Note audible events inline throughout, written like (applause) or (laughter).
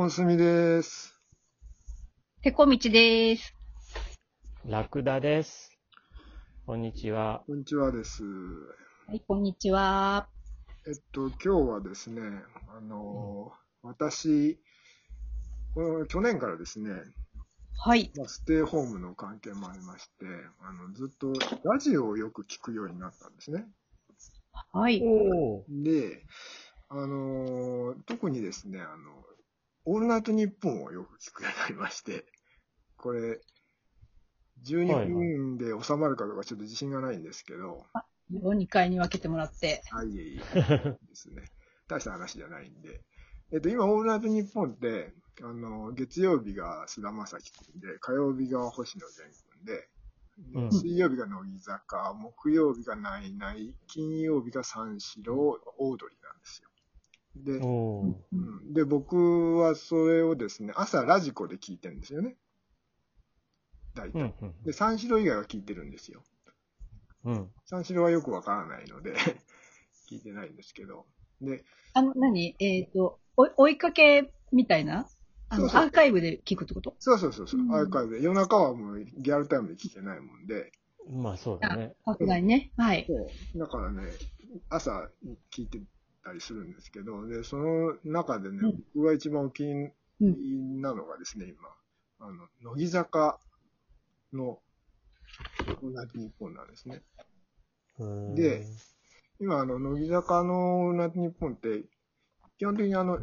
本住です。てこみちです。ラクダです。こんにちは。こんにちはです。はい、こんにちは。えっと、今日はですね、あの、私、この去年からですね、はい。まあ、ステイホームの関係もありまして、あのずっとラジオをよく聞くようになったんですね。はい。おで、あの、特にですね、あの、オールナイトニッポンをよく聞くようになりまして、これ、12分で収まるかどうかちょっと自信がないんですけど、2回に分けてもらって。あ、いえいえ、ですね。大した話じゃないんで。えっと、今、オールナイトニッポンって、あの、月曜日が菅田将暉君で、火曜日が星野源君で、うん水曜日が乃木坂、木曜日がナイナイ、金曜日が三四郎、オードリーで。で、おーうん、で、僕はそれをですね、朝ラジコで聞いてるんですよね。大体。うんうんで、三四郎以外は聞いてるんですよ。うん。三四郎はよくわからないので、(laughs) 聞いてないんですけど。で、あの、何？えっ、と、お追いかけみたいな？あのそうそうアーカイブで聞くってこと？そうそうそうそう、うんアーカイブで。夜中はもうギャルタイムで聞けないもんで、まあそうだね。さすがにね。はい。そうだからね、朝聞いてたりするんですけど、で、その中でね、うん僕が一番お気にうん入りなのがですね、今、あの、乃木坂の同じ日本なんですね。うんで、今、あの、乃木坂の同じ日本って、基本的にあの、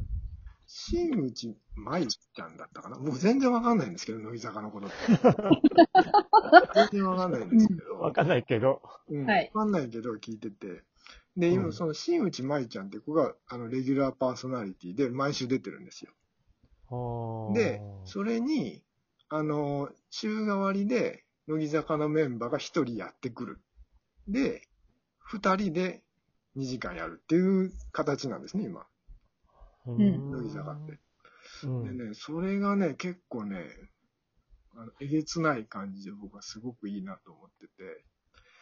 新内舞ちゃんだったかな？僕全然わかんないんですけど、乃木坂のことって。(laughs) 全然わかんないんですけど。わかんないけど。うん、はいわかんないけど聞いてて。で、今、うんその、新内舞ちゃんって子が、あの、レギュラーパーソナリティで毎週出てるんですよ。で、それに、あの、週替わりで、乃木坂のメンバーが一人やってくる。で、二人で2時間やるっていう形なんですね、今。うん乃木坂って。うんでね、それがね、結構ね、あのえげつない感じで僕はすごくいいなと思ってて、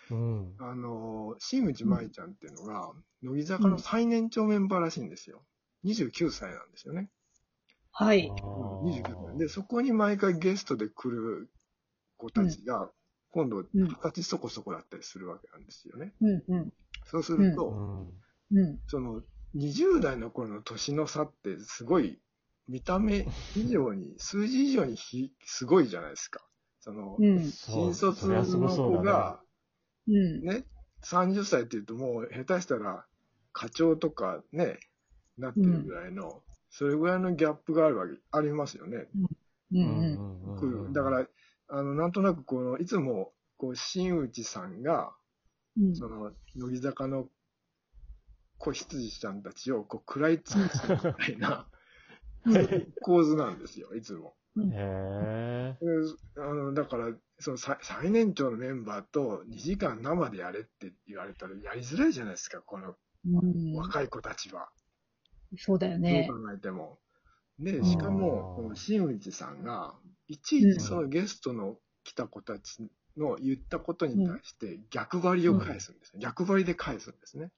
うん。あの、新内舞ちゃんっていうのが、乃木坂の最年長メンバーらしいんですよ。29歳なんですよね。はい。あうんー29歳。で、そこに毎回ゲストで来る子たちが、今度、うん二十歳そこそこだったりするわけなんですよね。うん、うん、そうするうと、ん。うん。その、20代の頃の年の差ってすごい、見た目以上に、(laughs) 数字以上にひすごいじゃないですか。その、新卒の子が、うん。ね、30歳って言うともう下手したら課長とかね、なってるぐらいの、それぐらいのギャップがあるわけ、ありますよね。うん。ううん。だから、あの、なんとなくこの、いつも、こう、新内さんが、うん。その、乃木坂の子羊ちゃんたちを、こう、食らいつくみたいな (laughs) 構図なんですよ、いつも。へであの、だから、その最最年長のメンバーと2時間生でやれって言われたらやりづらいじゃないですか、このうん。若い子たちは。そうだよねど。う考えても。で、んしかも、この新内さんが、いちいちそのゲストの来た子たちの言ったことに対して逆張りを返すんですね。逆張りで返すんですね。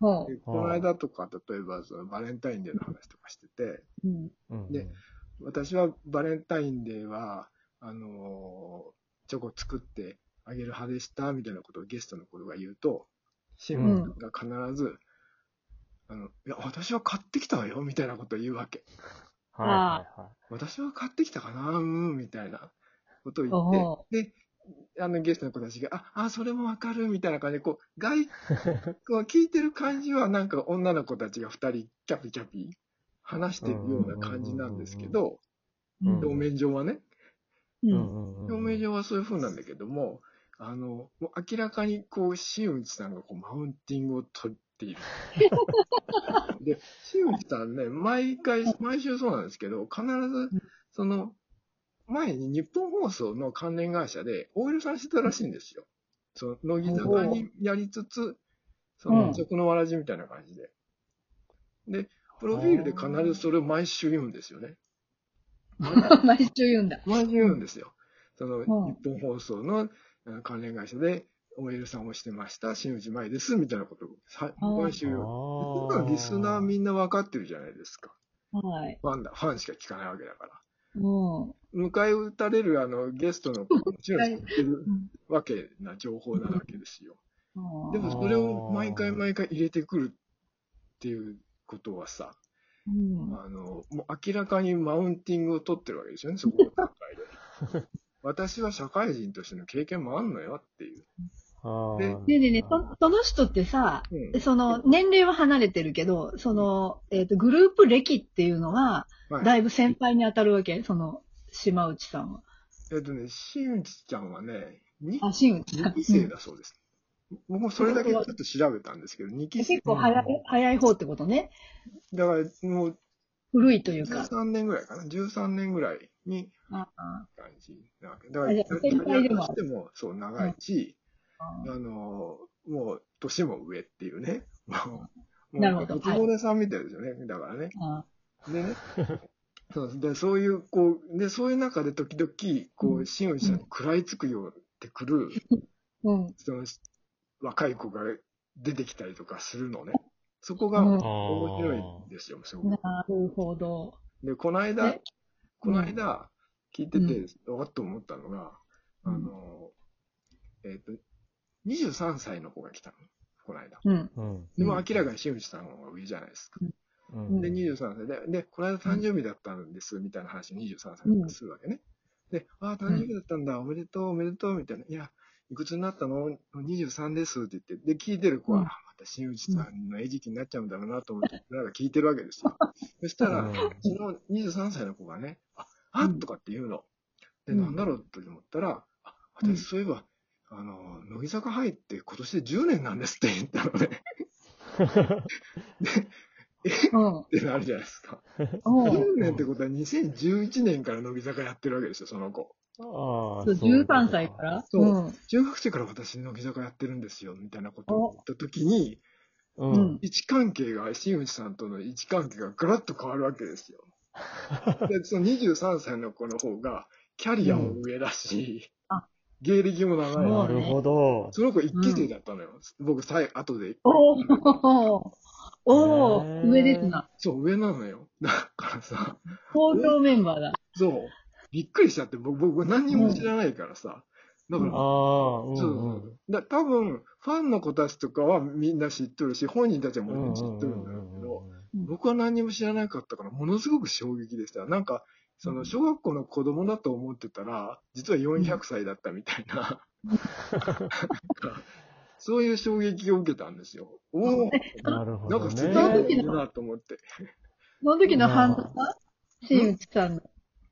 ほでこの間とか、例えばそのバレンタインデーの話とかしてて、う。うん。うん。で私はバレンタインデーは、あのーチョコ作ってあげる派でした、みたいなことをゲストの子が言うと、新内さんが必ず、あの、いや、私は買ってきたわよ、みたいなことを言うわけ。はいはいは私は買ってきたかなうん、みたいなことをお言って、で、あのゲストの子たちが、あ、あ、それもわかる、みたいな感じで、こう、外、(laughs) こう聞いてる感じは、なんか女の子たちが二人、キャピキャピ、話してるような感じなんですけど、うん表面上はね、表面上はそういう風なんだけども、あの、もう明らかにこう、新内さんがこう、マウンティングを取っている。(laughs) で、新内さんね、毎回、毎週そうなんですけど、必ず、その、前に日本放送の関連会社で OL さんしてたらしいんですよ。その、乃木坂にやりつつ、その、うん食のわらじみたいな感じで。で、プロフィールで必ずそれを毎週言うんですよね。(laughs) 毎週言うんだ。毎週言うんですよ。その、ん日本放送のあ関連会社で OL さんをしてました、新内舞です、みたいなことを毎週言う。あそんなのリスナーみんな分かってるじゃないですか。はい。ファンだ、ファンしか聞かないわけだから。も迎え撃たれるあのゲストの子ももちろん知ってるわけな情報なわけですよ。うんでもそれを毎回毎回入れてくるっていうことはさ、うんあの、もう明らかにマウンティングを取ってるわけですよね、そこの段階で。(laughs) 私は社会人としての経験もあんのよっていう。あでーねえねえねえ、そその人ってさ、うんその、年齢は離れてるけど、その、えっ、と、グループ歴っていうのは、はいだいぶ先輩に当たるわけ？その、島内さんは。えっとね、新内ちゃんはね、2, あ、新内さん。期生だそうです。僕もそれだけちょっと調べたんですけど、2期生結。構早い、早い方ってことね。だからもう古いというか。13年ぐらいかな、13年ぐらいに感じなわけ。だから、先輩でもしてもそう長いし、ああの、もう年も上っていうね。もう、なるほどもう、つぼねさんみたいですよね。だからね。あでね。そうでそういう、こう、で、そういう中で時々、こう、うん新内さんに食らいつくようってくる、うん。その、若い子が出てきたりとかするのね。そこがうん面白いんですよ、すごく。なるほど。で、この間え、この間、聞いててう、わっと思ったのが、うんあの、えっ、と、23歳の子が来たの。この間。うん。うん。でも明らかに新内さんが上じゃないですか。うんで、23歳で、で、この間誕生日だったんです、みたいな話を23歳でするわけね。で、ああ、誕生日だったんだ、おめでとう、おめでとう、みたいな。いや、いくつになったの ?23 ですって言って、で、聞いてる子は、うんあまた新内さんの餌食になっちゃうんだろうなと思って、なんか聞いてるわけですよ。(laughs) そしたら、うんその23歳の子がね、あ、あうんとかって言うの。で、うんなんだろうって思ったら、あ、うん私そういえば、あの、乃木坂入って今年で10年なんですって言ったのね。(laughs) うん。ってなるじゃないですか。うん。10年ってことは2011年から乃木坂やってるわけですよ、その子。あそう13歳から？そううん。中学生から私乃木坂やってるんですよ、みたいなことを言った時に、ううんん。位置関係が、新内さんとの位置関係がガラッと変わるわけですよ。(laughs) で、その23歳の子の方が、キャリアも上だし、あ芸歴も長いなるほど。その子一期生だったのよ。僕、さい後で。おーおねー上ですな。そう、上なのよ。だからさ、東京メンバーだ。そう、びっくりしちゃって、僕、僕何にも知らないからさ。だから、ああ、うんそうそうそう。だ多分、ファンの子たちとかはみんな知っとるし、本人たちはうん。もちろん知っとるんだろうけど、うん僕は何にも知らなかったから、ものすごく衝撃でした。なんか、その、小学校の子供だと思ってたら、実は400歳だったみたいな、(laughs) そういう衝撃を受けたんですよ。おおなるほどなんかすげね。えいいなと思って。その時の反応は新内さんの。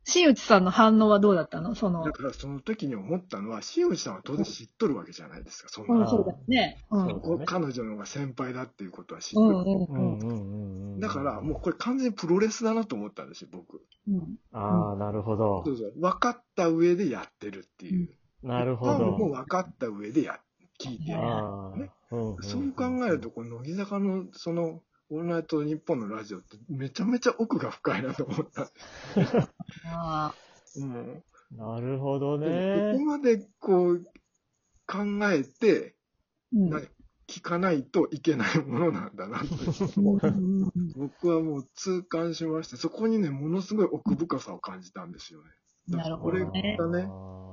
新内さんの反応はどうだったの？そのだ、からその時に思ったのは、新内さんは当然知っとるわけじゃないですか、そんうん、な。そうだよね。うん。彼女の方が先輩だっていうことは知っとる。だから、もうこれ完全にプロレスだなと思ったんですよ、僕。うん。ああ、なるほどそ。うそう。分かった上でやってるっていう。なるほファンもど。分かった上でや、聞いてる。ね。そう考えると、この乃木坂の、その、オールナイト日本のラジオってめちゃめちゃ奥が深いなと思った。あ (laughs) うん。なるほどねここ。までこう、考えて、ーうんな聞かないといけないものなんだなと。うん僕はもう痛感しまして、そこにね、ものすごい奥深さを感じたんですよね。なるほどねこれがね、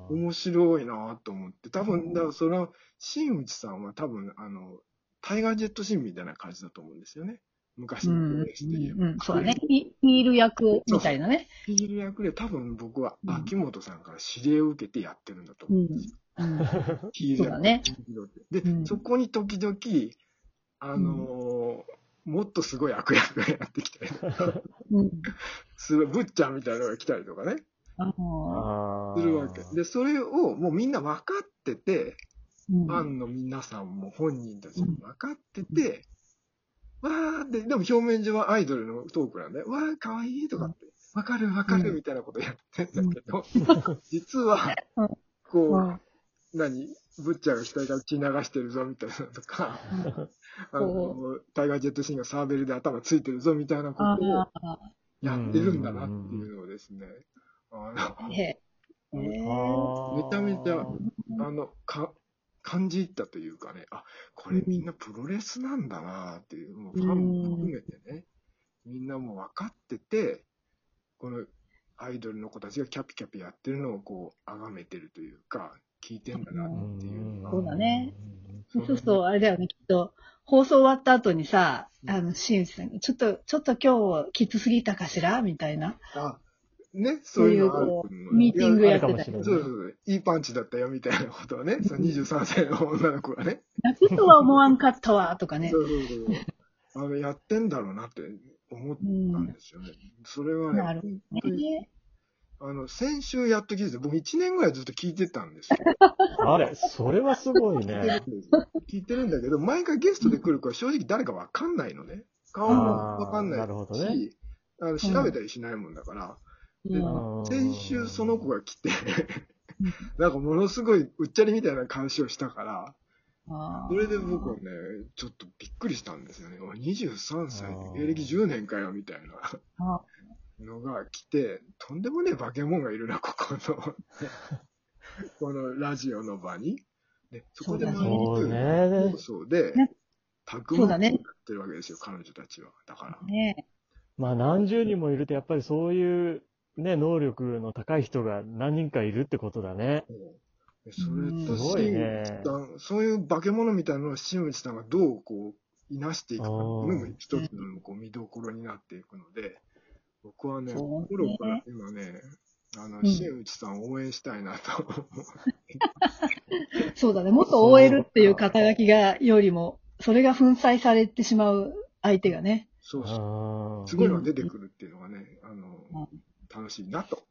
面白いなと思って、多分、だからその、新内さんは多分、あの、タイガージェットシンみたいな感じだと思うんですよね。昔のレスで言えば。うん、そうだね。ヒヒール役みたいなね。ヒール役で多分僕はうん秋元さんから指令を受けてやってるんだと思うんですよ。うん。ヒール役ね。で、うんそこに時々、あのーもっとすごい悪役がやってきたりとか、うん。すごいブッチャーみたいなのが来たりとかね。するわけ。で、それをもうみんな分かってて、うんファンの皆さんも本人たちも分かってて、わーって、でも表面上はアイドルのトークなんで、わーかわいいとかって、分かる分かるみたいなことやってんだけど、実はうん、こう、うん。何ブッチャーが額から血流してるぞみたいなのとか、あの、タイガー・ジェットシーンがサーベルで頭ついてるぞみたいなことをやってるんだなっていうのをですね、あの。めあちゃめちゃ、あの、か、感じたというかね、あ、これみんなプロレスなんだなっていう、もうファンも含めてね、みんなもう分かってて、このアイドルの子たちがキャピキャピやってるのをこう、崇めてるというか、聞いてんだなっていう。そうだね。そそうすると、あれだよね、きっと、放送終わった後にさ、あの、新内さんが、ちょっと、ちょっと今日きつすぎたかしら？みたいな。あ、ね、そそううい、いううのあるこう、ミーティングやってたりあるか。もしれないそうそうそう、いいパンチだったよみたいなことをね、その23歳の女の子がね、泣くとは思わんかったわ、とかねそ。うそうそう。あの、やってんだろうなって思ったんですよね。それはね、なるほどね。あの、先週やっと聞いてて、僕1年ぐらいずっと聞いてたんですよ。(laughs) あれ、それはすごい聞いてねる。んですよ聞いてるんだけど、毎回ゲストで来る子は正直誰かわかんないのね。顔もわかんないし、あーなるほどねあの調べたりしないもんだから、でうん先週その子が来て、なんかものすごいうっちゃりみたいな話をしたから、あそれで僕はね、ちょっとびっくりしたんですよね。お23歳で芸歴10年かよ、みたいな。あのが来て、とんでもねえ化け物がいるな、ここの、このラジオの場に。でそこで毎そう日ね。放送でね、タグそうだねやってるわけですよ、彼女たちは。だから。ねまあ何十人もいると、やっぱりそういうね、能力の高い人が何人かいるってことだね。でそれと、そういう化け物みたいなのを新内さんがどうこう、いなしていくか一つのこう見どころになっていくので、僕はね、心から今ね、あの、うん新内さんを応援したいなと。そうだね。もっと OL っていう肩書きが、よりも、それが粉砕されてしまう相手がね。そうそう。あすごいのが出てくるっていうのがね、あのうん、楽しいなと。